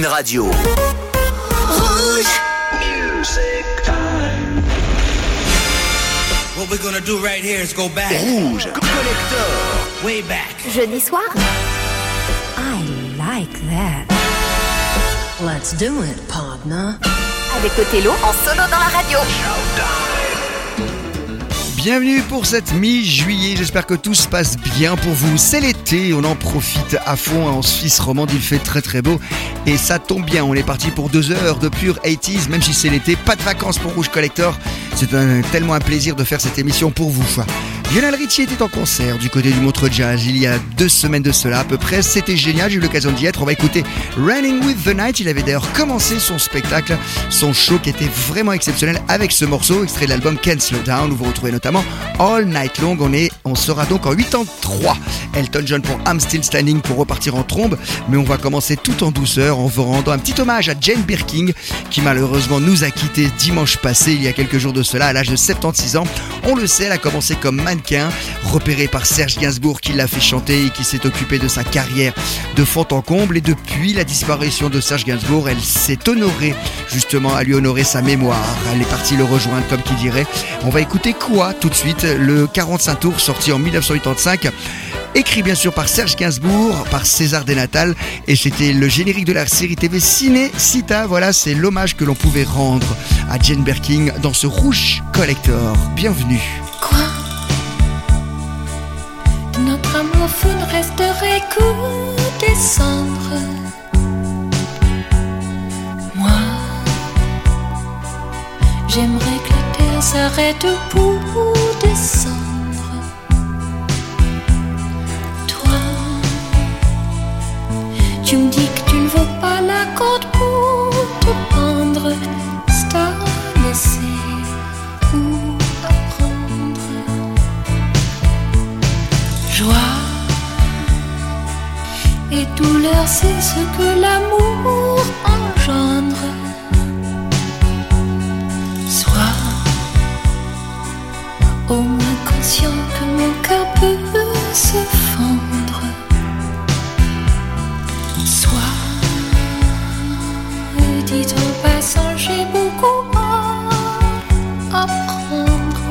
une radio. Rouge. Music time. What we're gonna do right here is go back. Rouge. Collector. Way back. Jeudi soir? I like that. Let's do it, partner. Avec Othello en solo dans la radio. Bienvenue pour cette mi-juillet, j'espère que tout se passe bien pour vous. C'est l'été, on en profite à fond en Suisse romande, il fait très très beau et ça tombe bien, on est parti pour deux heures de pure 80s, même si c'est l'été, pas de vacances pour Rouge Collector. C'est tellement un plaisir de faire cette émission pour vous. Lionel Richie était en concert du côté du Montreux Jazz il y a deux semaines de cela à peu près. C'était génial, j'ai eu l'occasion d'y être. On va écouter Running with the Night. Il avait d'ailleurs commencé son spectacle, son show qui était vraiment exceptionnel avec ce morceau, extrait de l'album Can't Slow Down, où vous retrouvez notamment All Night Long. On, est, on sera donc en 83. Elton John pour I'm Still Standing pour repartir en trombe. Mais on va commencer tout en douceur en vous rendant un petit hommage à Jane Birkin qui malheureusement nous a quittés dimanche passé, il y a quelques jours de cela, à l'âge de 76 ans. On le sait, elle a commencé comme repéré par Serge Gainsbourg qui l'a fait chanter et qui s'est occupé de sa carrière de fond en comble. Et depuis la disparition de Serge Gainsbourg, elle s'est honorée justement à lui honorer sa mémoire. Elle est partie le rejoindre comme qui dirait. On va écouter quoi tout de suite? Le 45 tours sorti en 1985 écrit bien sûr par Serge Gainsbourg, par César Desnatal, et c'était le générique de la série TV Ciné Cita. Voilà, c'est l'hommage que l'on pouvait rendre à Jane Birkin dans ce Rouge Collector. Bienvenue. Quoi? Moi, j'aimerais que la terre s'arrête pour descendre. Toi, tu me dis que tu ne veux pas la corde pour douleur, c'est ce que l'amour engendre. Sois au moins conscient que mon cœur peut se fendre. Sois, dit en passant, j'ai beaucoup à apprendre.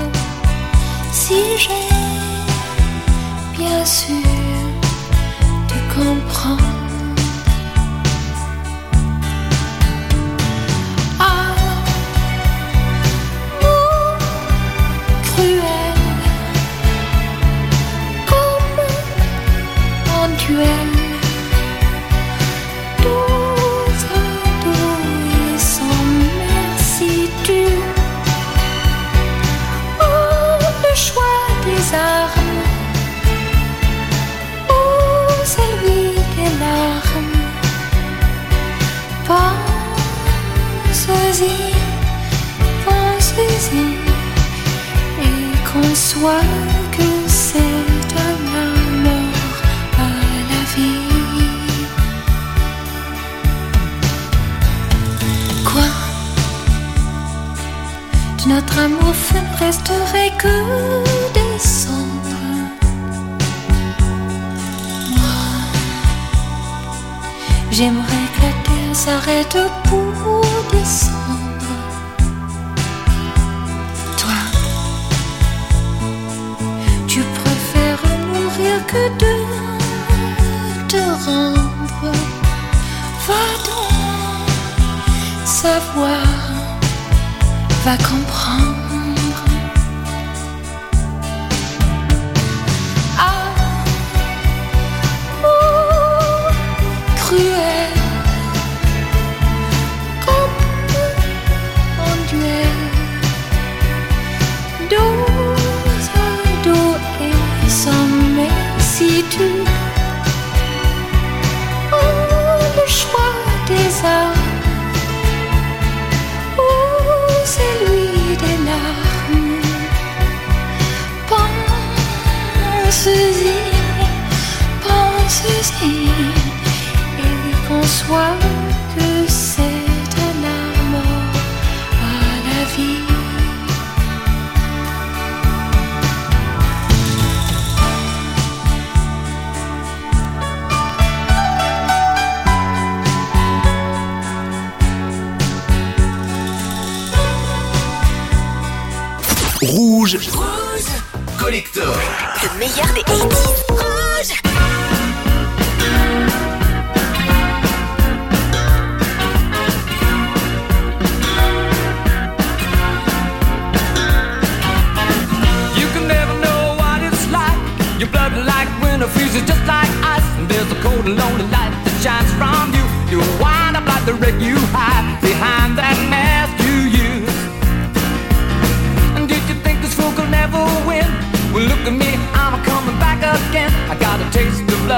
Si j'ai bien sûr, pour descendre. Toi, tu préfères mourir que de te rendre. Va donc savoir, va comprendre.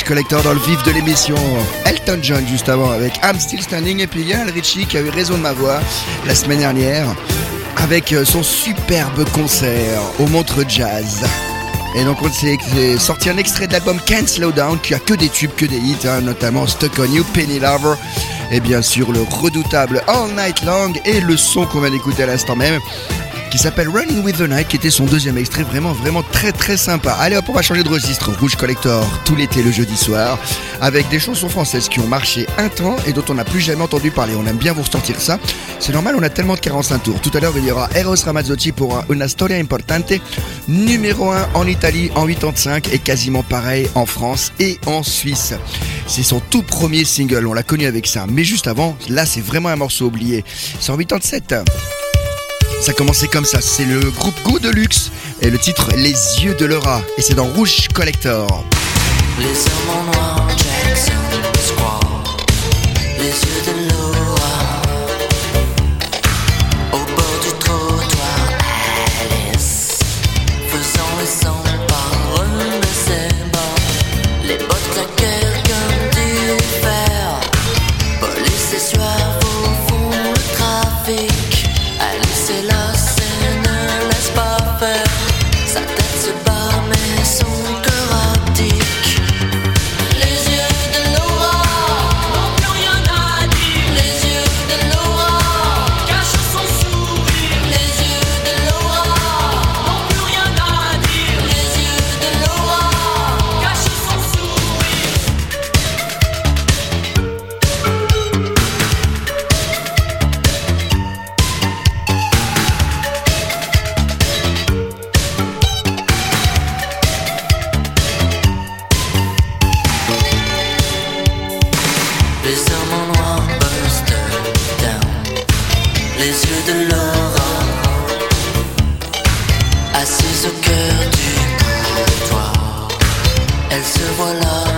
Rouge Collector dans le vif de l'émission. Elton John juste avant avec I'm Still Standing et puis Lionel Richie qui a eu raison de ma voix la semaine dernière avec euh, son superbe concert au Montre Jazz. Et donc on s'est sorti un extrait de l'album Can't Slow Down qui a que des tubes, que des hits, hein, notamment Stuck on You, Penny Lover et bien sûr le redoutable All Night Long et le son qu'on vient d'écouter à l'instant même qui s'appelle Running with the Night, qui était son deuxième extrait, vraiment, vraiment très, très sympa. Allez hop, on va changer de registre. Rouge Collector, tout l'été, le jeudi soir, avec des chansons françaises qui ont marché un temps et dont on n'a plus jamais entendu parler. On aime bien vous ressortir ça. C'est normal, on a tellement de 45 tours. Tout à l'heure, il y aura Eros Ramazzotti pour un Una Storia Importante, numéro 1 en Italie en 85 et quasiment pareil en France et en Suisse. C'est son tout premier single, on l'a connu avec ça. Mais juste avant, là, c'est vraiment un morceau oublié. C'est en 87. Ça commençait comme ça, c'est le groupe Go Deluxe et le titre Les yeux de Laura et c'est dans Rouge Collector. Les Elle se voit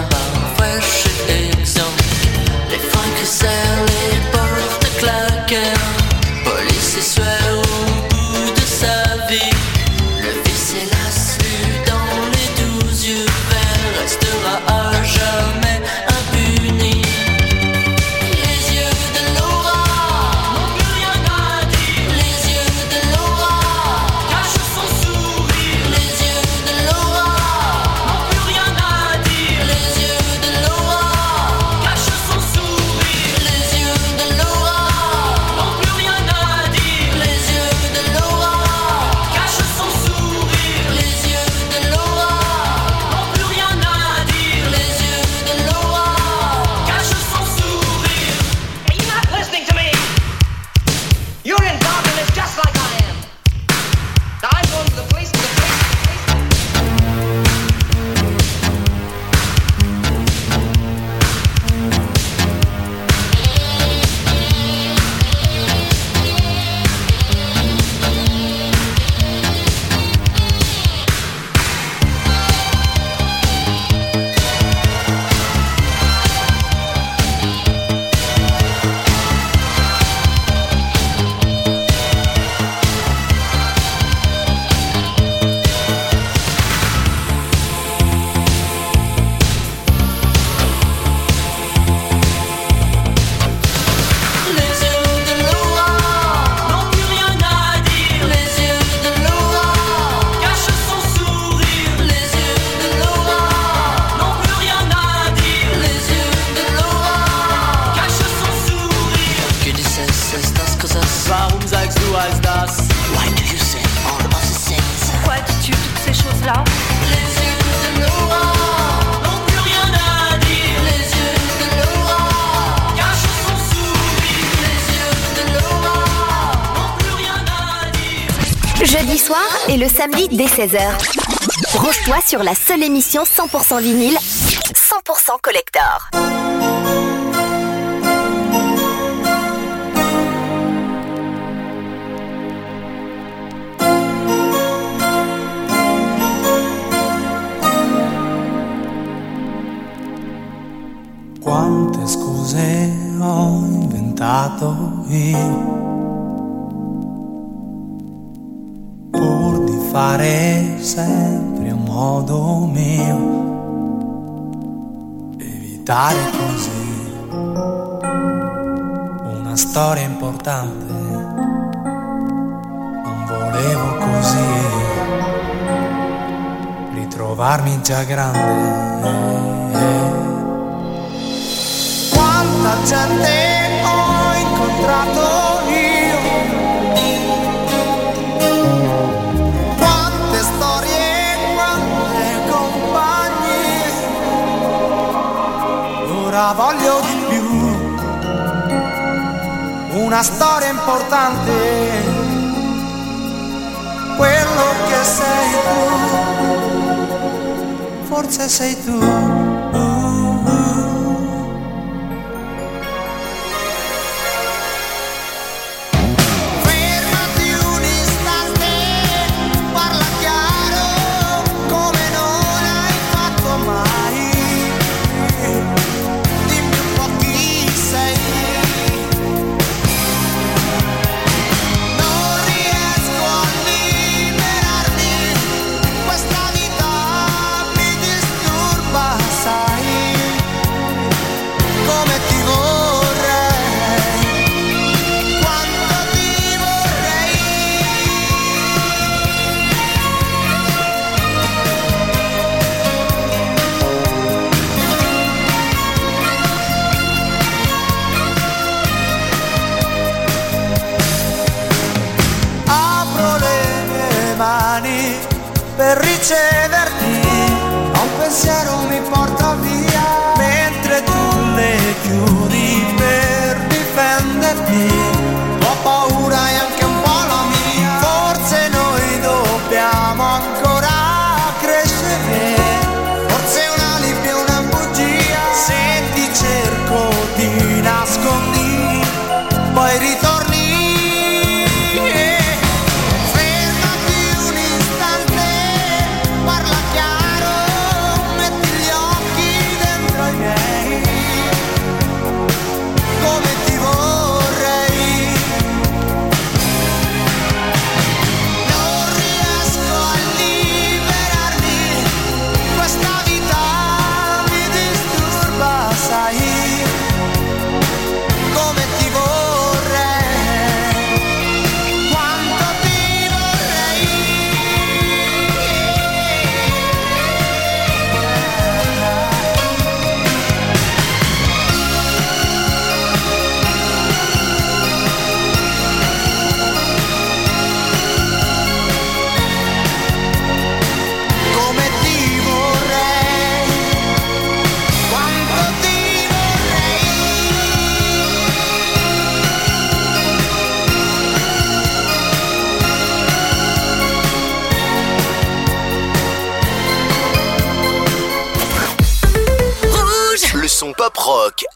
Als das? Why do you say all of the things? Pourquoi dis-tu toutes ces choses-là? Les yeux de Laura n'ont plus rien à dire. Les yeux de Laura cachent son sourire. Les yeux de Laura n'ont plus rien à dire. Jeudi soir et le samedi dès 16h. Branche-toi sur la seule émission 100% vinyle, 100% collector. quante scuse ho inventato io pur di fare sempre a modo mio. Evitare così una storia importante non volevo così ritrovarmi già grande già te ho incontrato io. Quante storie, quante compagnie. Ora voglio di più. Una storia importante. Quello che sei tu. Forse sei tu.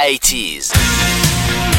80s.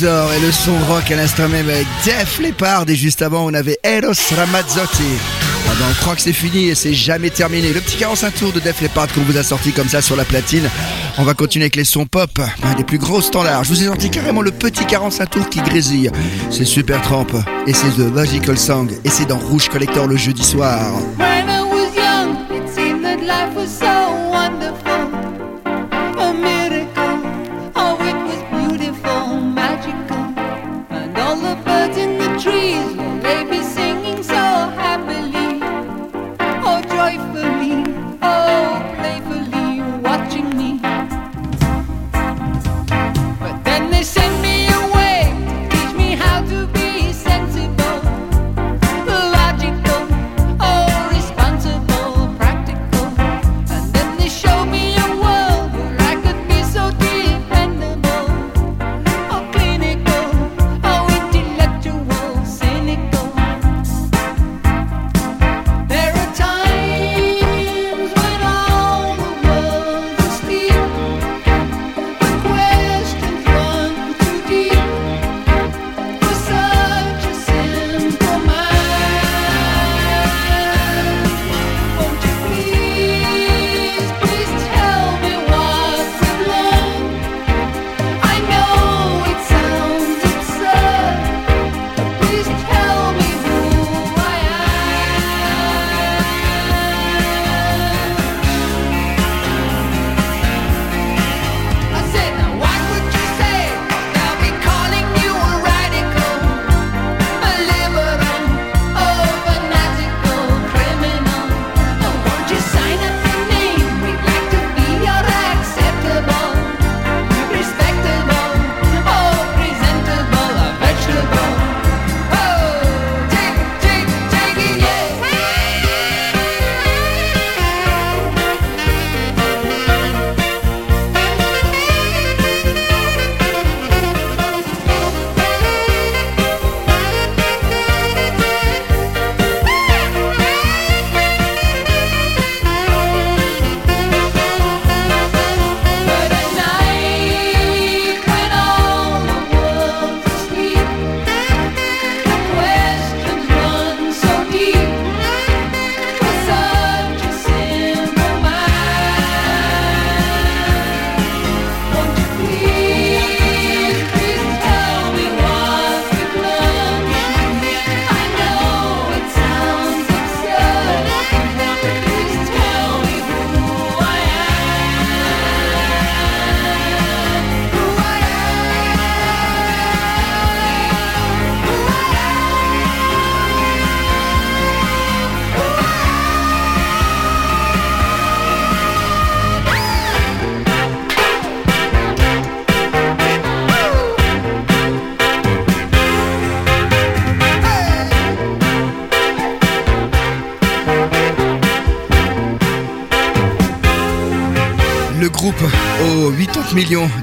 Et le son rock à l'instant même avec Def Leppard et juste avant on avait Eros Ramazzotti. Ah ben, on croit que c'est fini et c'est jamais terminé. Le petit 45 tours de Def Leppard qu'on vous a sorti comme ça sur la platine. On va continuer avec les sons pop, un des plus gros standards. Je vous ai sorti carrément le petit 45 tours qui grésille. C'est Super Tramp et c'est The Magical Song et c'est dans Rouge Collector le jeudi soir.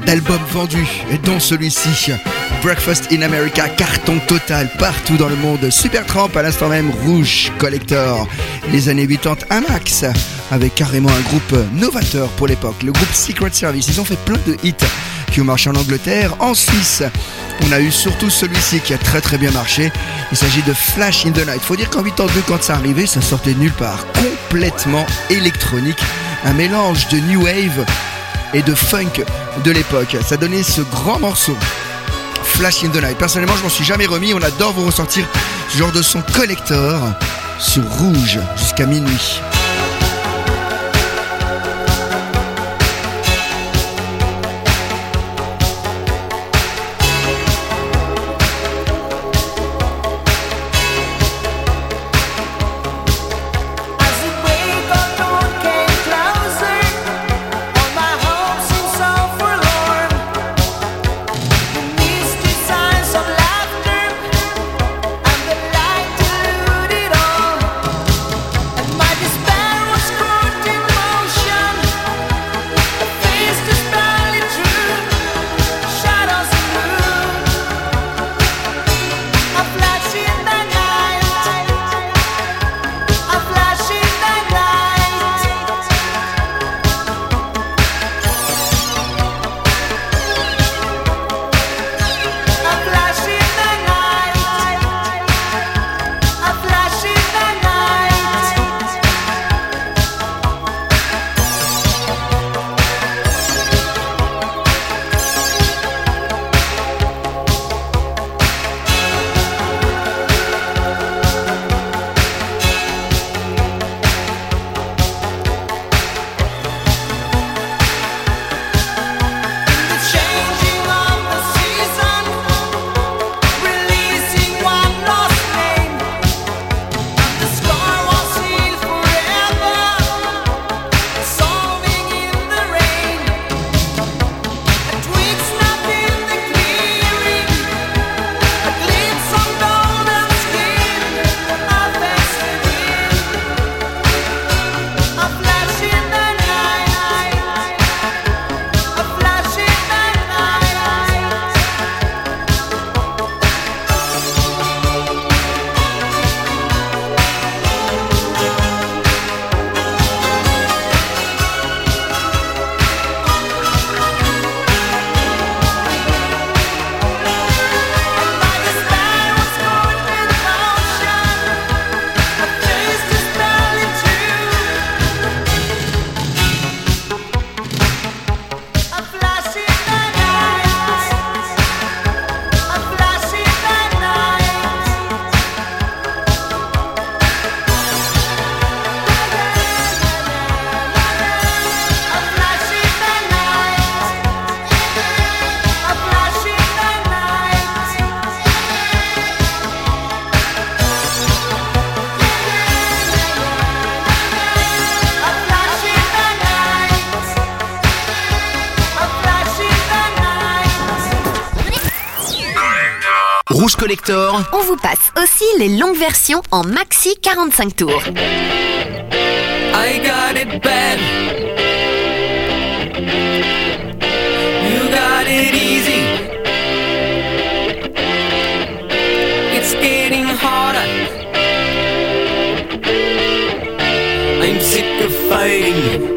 D'albums vendus, dont celui-ci, Breakfast in America, carton total partout dans le monde. Supertramp à l'instant même, Rouge Collector. Les années 80, un max, avec carrément un groupe novateur pour l'époque, le groupe Secret Service. Ils ont fait plein de hits qui ont marché en Angleterre, en Suisse. On a eu surtout celui-ci qui a très très bien marché. Il s'agit de Flash in the Night. Faut dire qu'en 82, quand ça arrivait, ça sortait de nulle part. Complètement électronique. Un mélange de new wave et de funk de l'époque. Ça donnait ce grand morceau. Flash in the Night. Personnellement, je m'en suis jamais remis. On adore vous ressortir ce genre de son collector sur rouge jusqu'à minuit. tours. On vous passe aussi les longues versions en maxi 45 tours. I got it bad. You got it easy. It's getting harder. I'm sick of fighting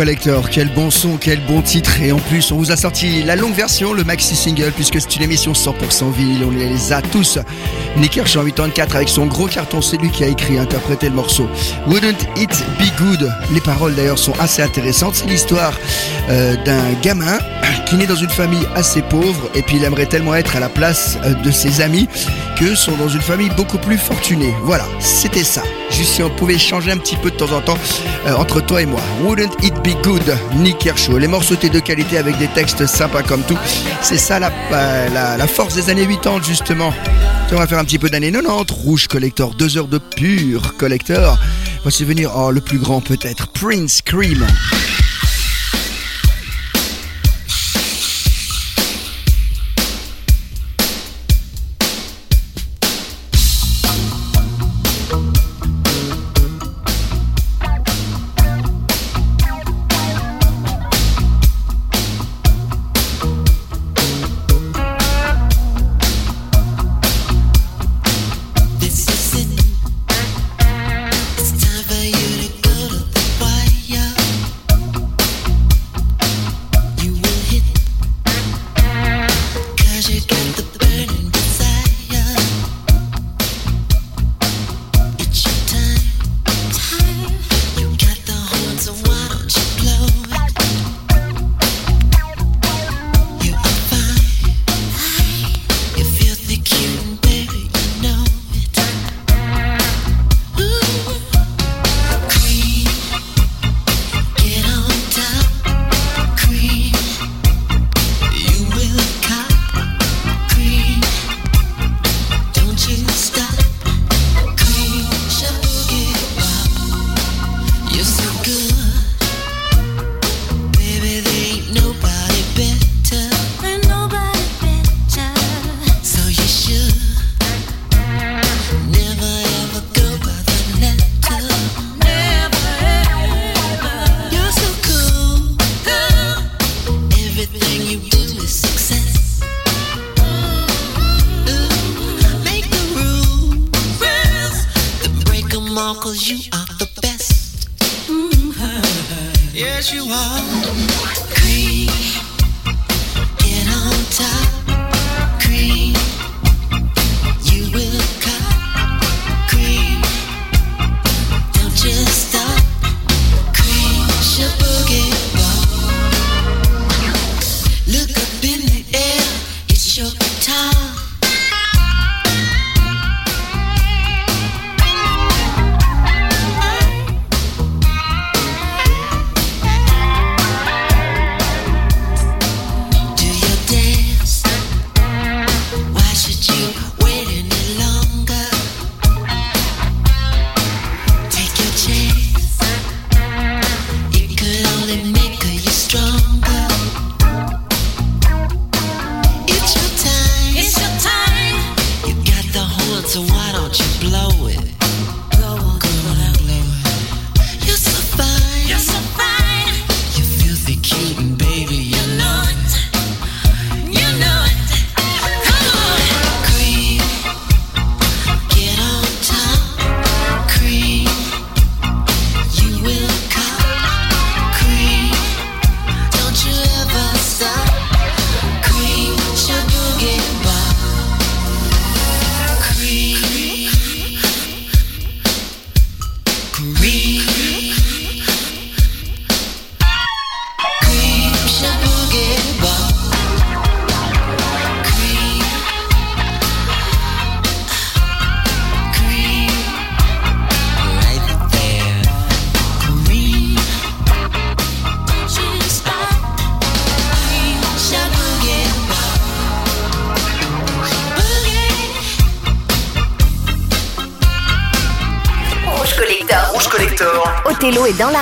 Collector, quel bon son, quel bon titre. Et en plus, on vous a sorti la longue version, le maxi single, puisque c'est une émission 100% vinyle, on les a tous. Nick Hirsch en 84 avec son gros carton, c'est lui qui a écrit interprété le morceau. Wouldn't It Be Good? Les paroles d'ailleurs sont assez intéressantes. C'est l'histoire euh, d'un gamin qui naît dans une famille assez pauvre et puis il aimerait tellement être à la place euh, de ses amis sont dans une famille beaucoup plus fortunée. Voilà, c'était ça. Juste si on pouvait changer un petit peu de temps en temps euh, entre toi et moi. Wouldn't it be good, Nick Kershaw. Les morceaux étaient de qualité avec des textes sympas comme tout. C'est ça la, euh, force des années 80 justement. On va faire un petit peu d'années 90. Rouge Collector, deux heures de pur Collector. Voici venir, oh, le plus grand peut-être, Prince Cream.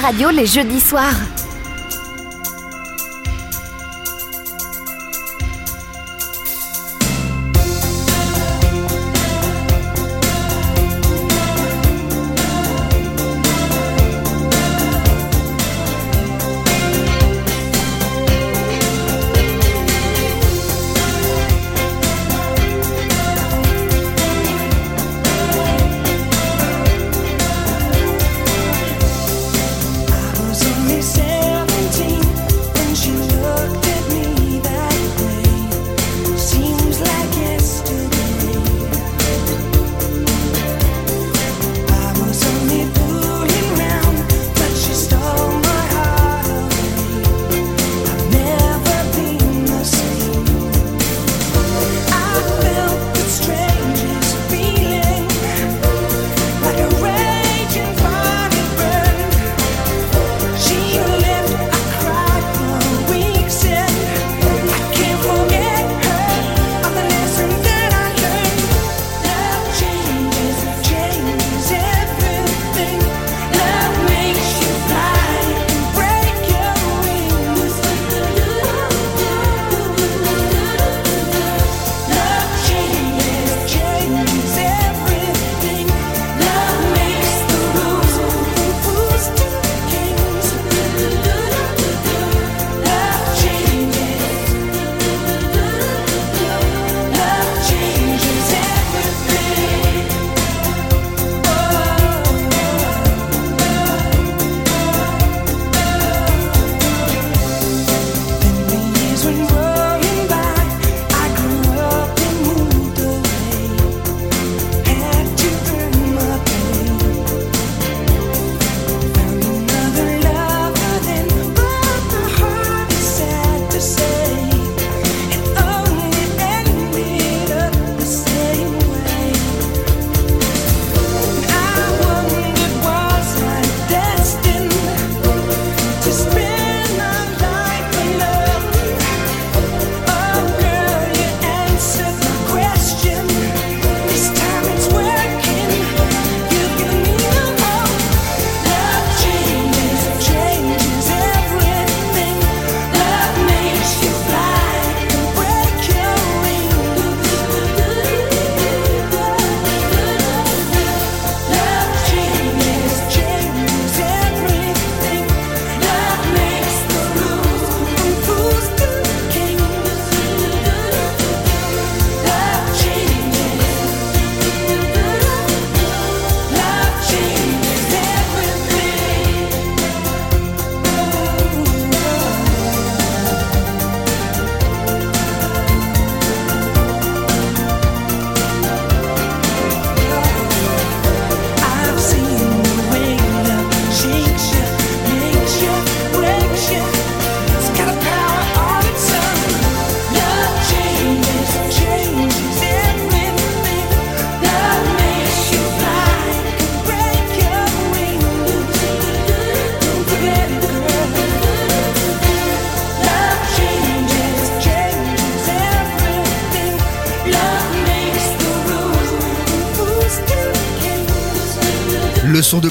Radio les jeudis soirs.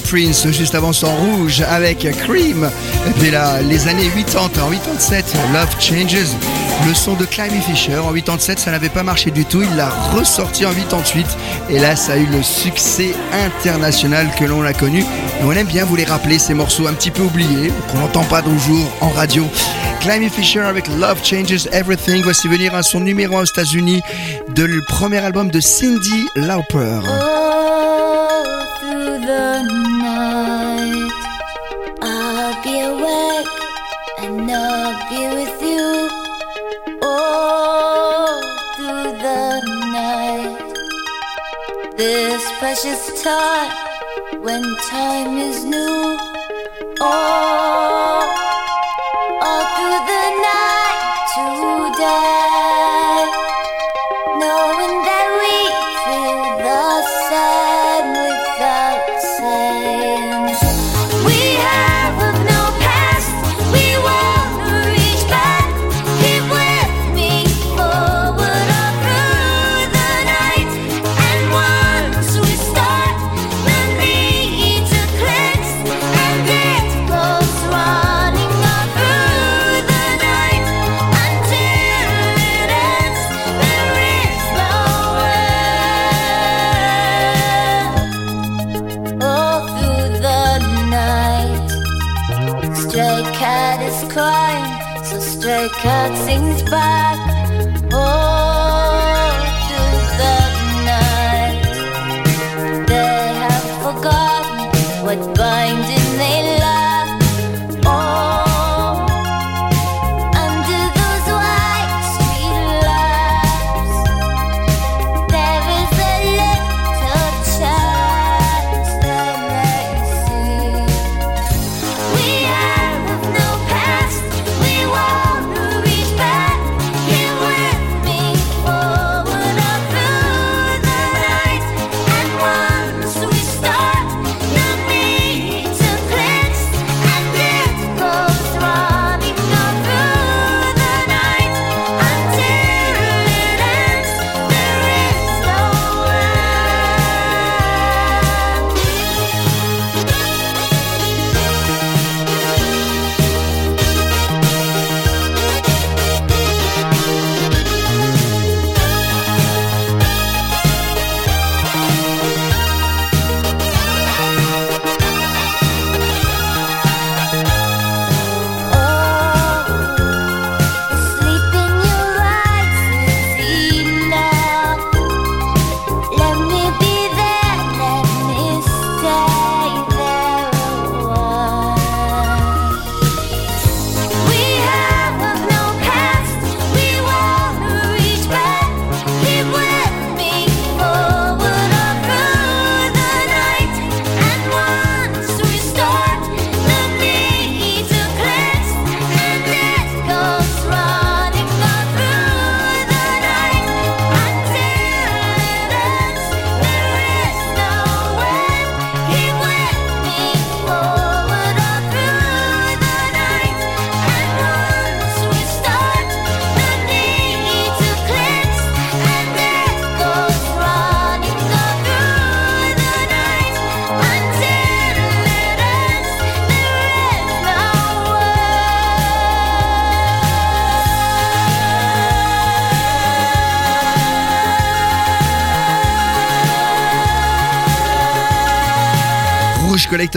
Prince, juste avant son rouge avec Cream. Dès la, les années 80, en 87, Love Changes. Le son de Climby Fisher en 87, ça n'avait pas marché du tout. Il l'a ressorti en 88 et là, ça a eu le succès international que l'on a connu. On aime bien vous les rappeler ces morceaux un petit peu oubliés qu'on n'entend pas toujours en radio. Climby Fisher avec Love Changes Everything. Voici venir à son numéro 1 aux États-Unis de le premier album de Cindy Lauper. Precious time when time is new. All,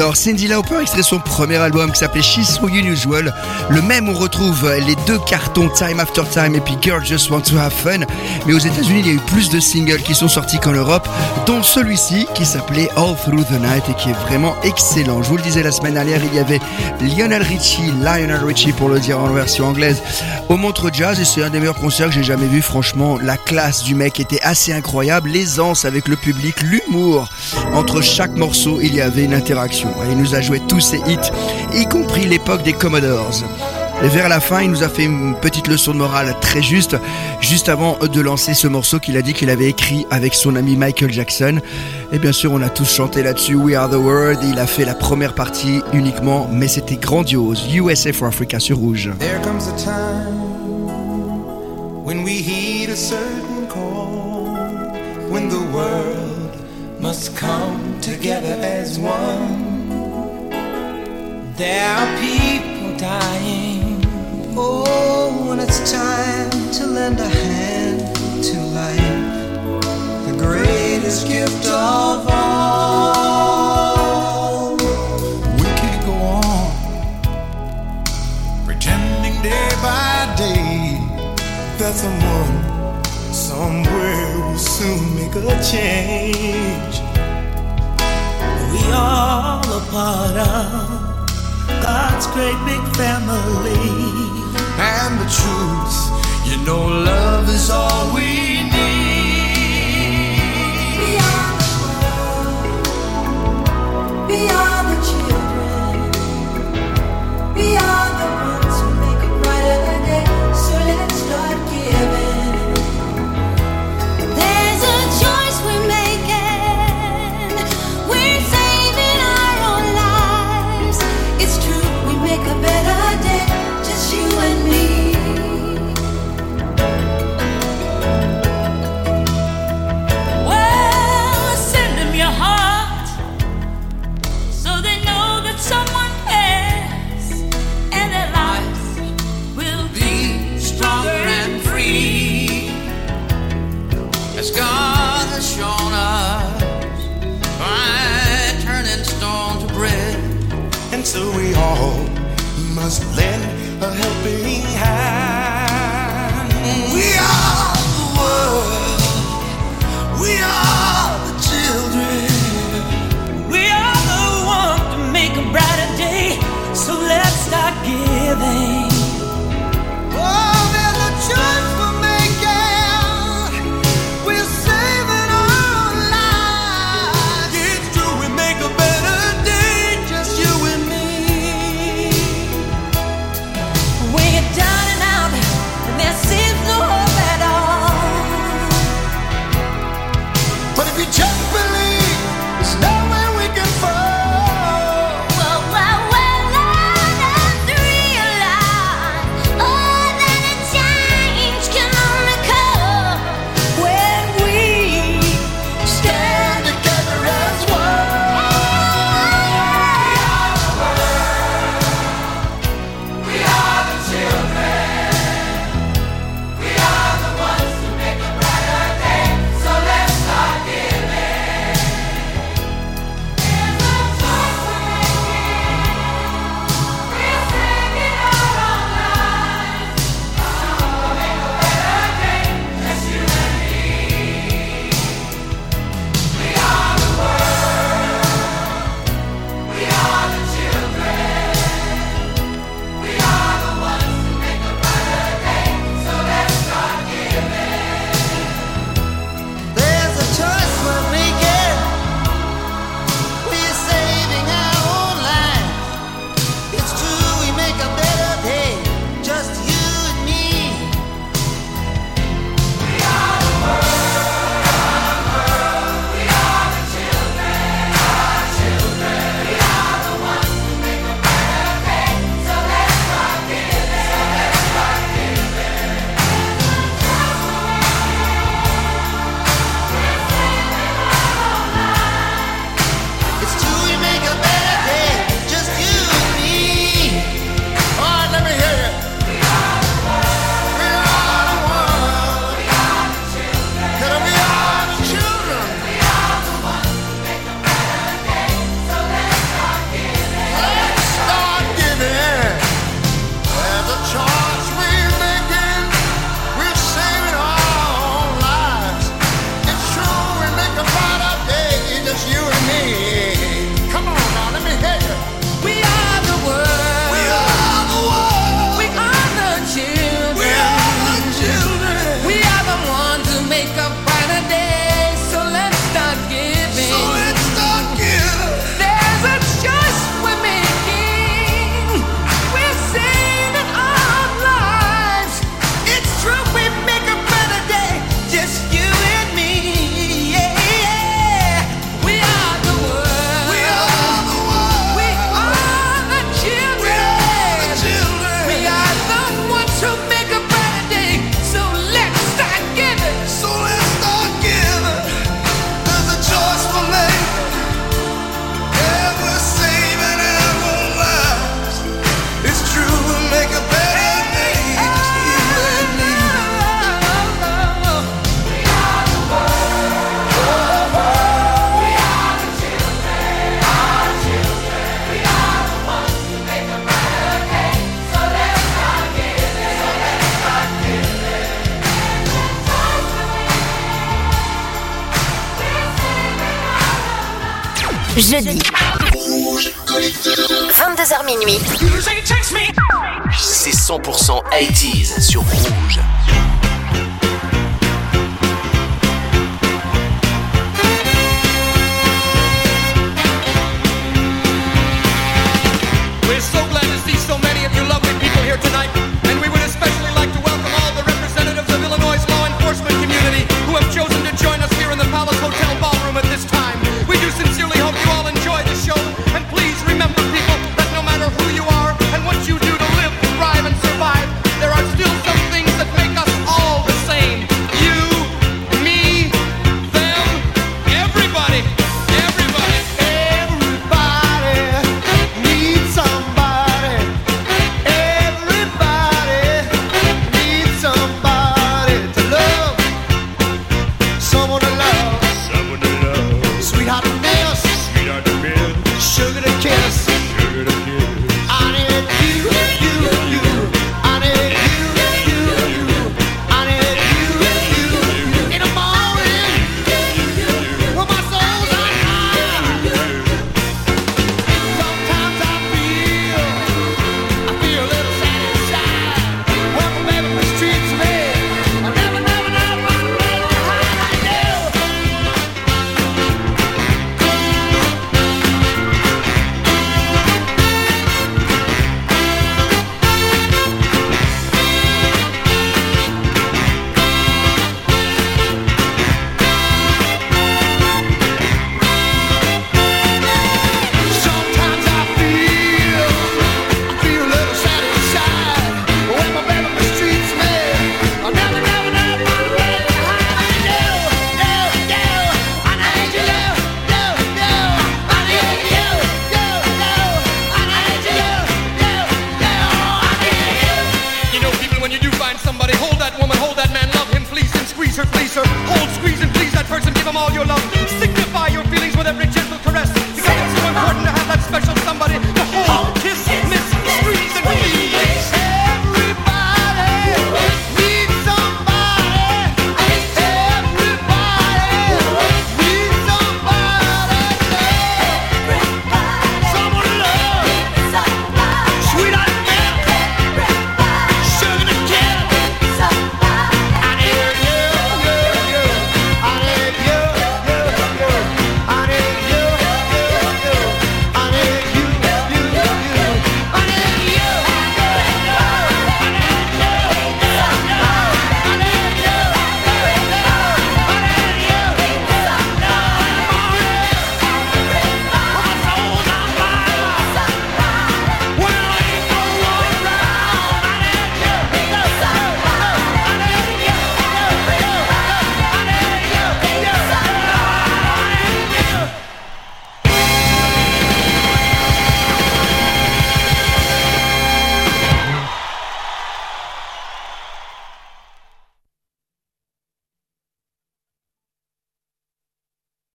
Collector, Cindy Lauper extrait son premier album qui s'appelait She's So Unusual. Le même on retrouve les deux cartons Time After Time et puis Girl Just Want to Have Fun. Mais aux États-Unis, il y a eu plus de singles qui sont sortis qu'en Europe, dont celui-ci qui s'appelait All Through the Night et qui est vraiment excellent. Je vous le disais la semaine dernière, il y avait Lionel Richie, Lionel Richie pour le dire en version anglaise, au Montreux Jazz et c'est un des meilleurs concerts que j'ai jamais vu. Franchement, la classe du mec était assez incroyable, l'aisance avec le public, l'humour. Entre chaque morceau, il y avait une interaction. Il nous a joué tous ses hits, y compris l'époque des Commodores. Et vers la fin, il nous a fait une petite leçon de morale très juste, juste avant de lancer ce morceau qu'il a dit qu'il avait écrit avec son ami Michael Jackson. Et bien sûr, on a tous chanté là-dessus We Are the World. Il a fait la première partie uniquement, mais c'était grandiose. USA for Africa sur Rouge. There comes a time when we heed a certain call, when the world must come together as one. There are people dying. Oh, when it's time to lend a hand to life, the greatest gift of all. We can't go on pretending day by day that someone somewhere will soon make a change. We are all a part of God's great big family. And the truth, you know, love is all we need. Are the children. As God has shown us by turning stone to bread. And so we all must lend a helping hand. Jeudi. 22h minuit. C'est 100% 80s sur Rouge.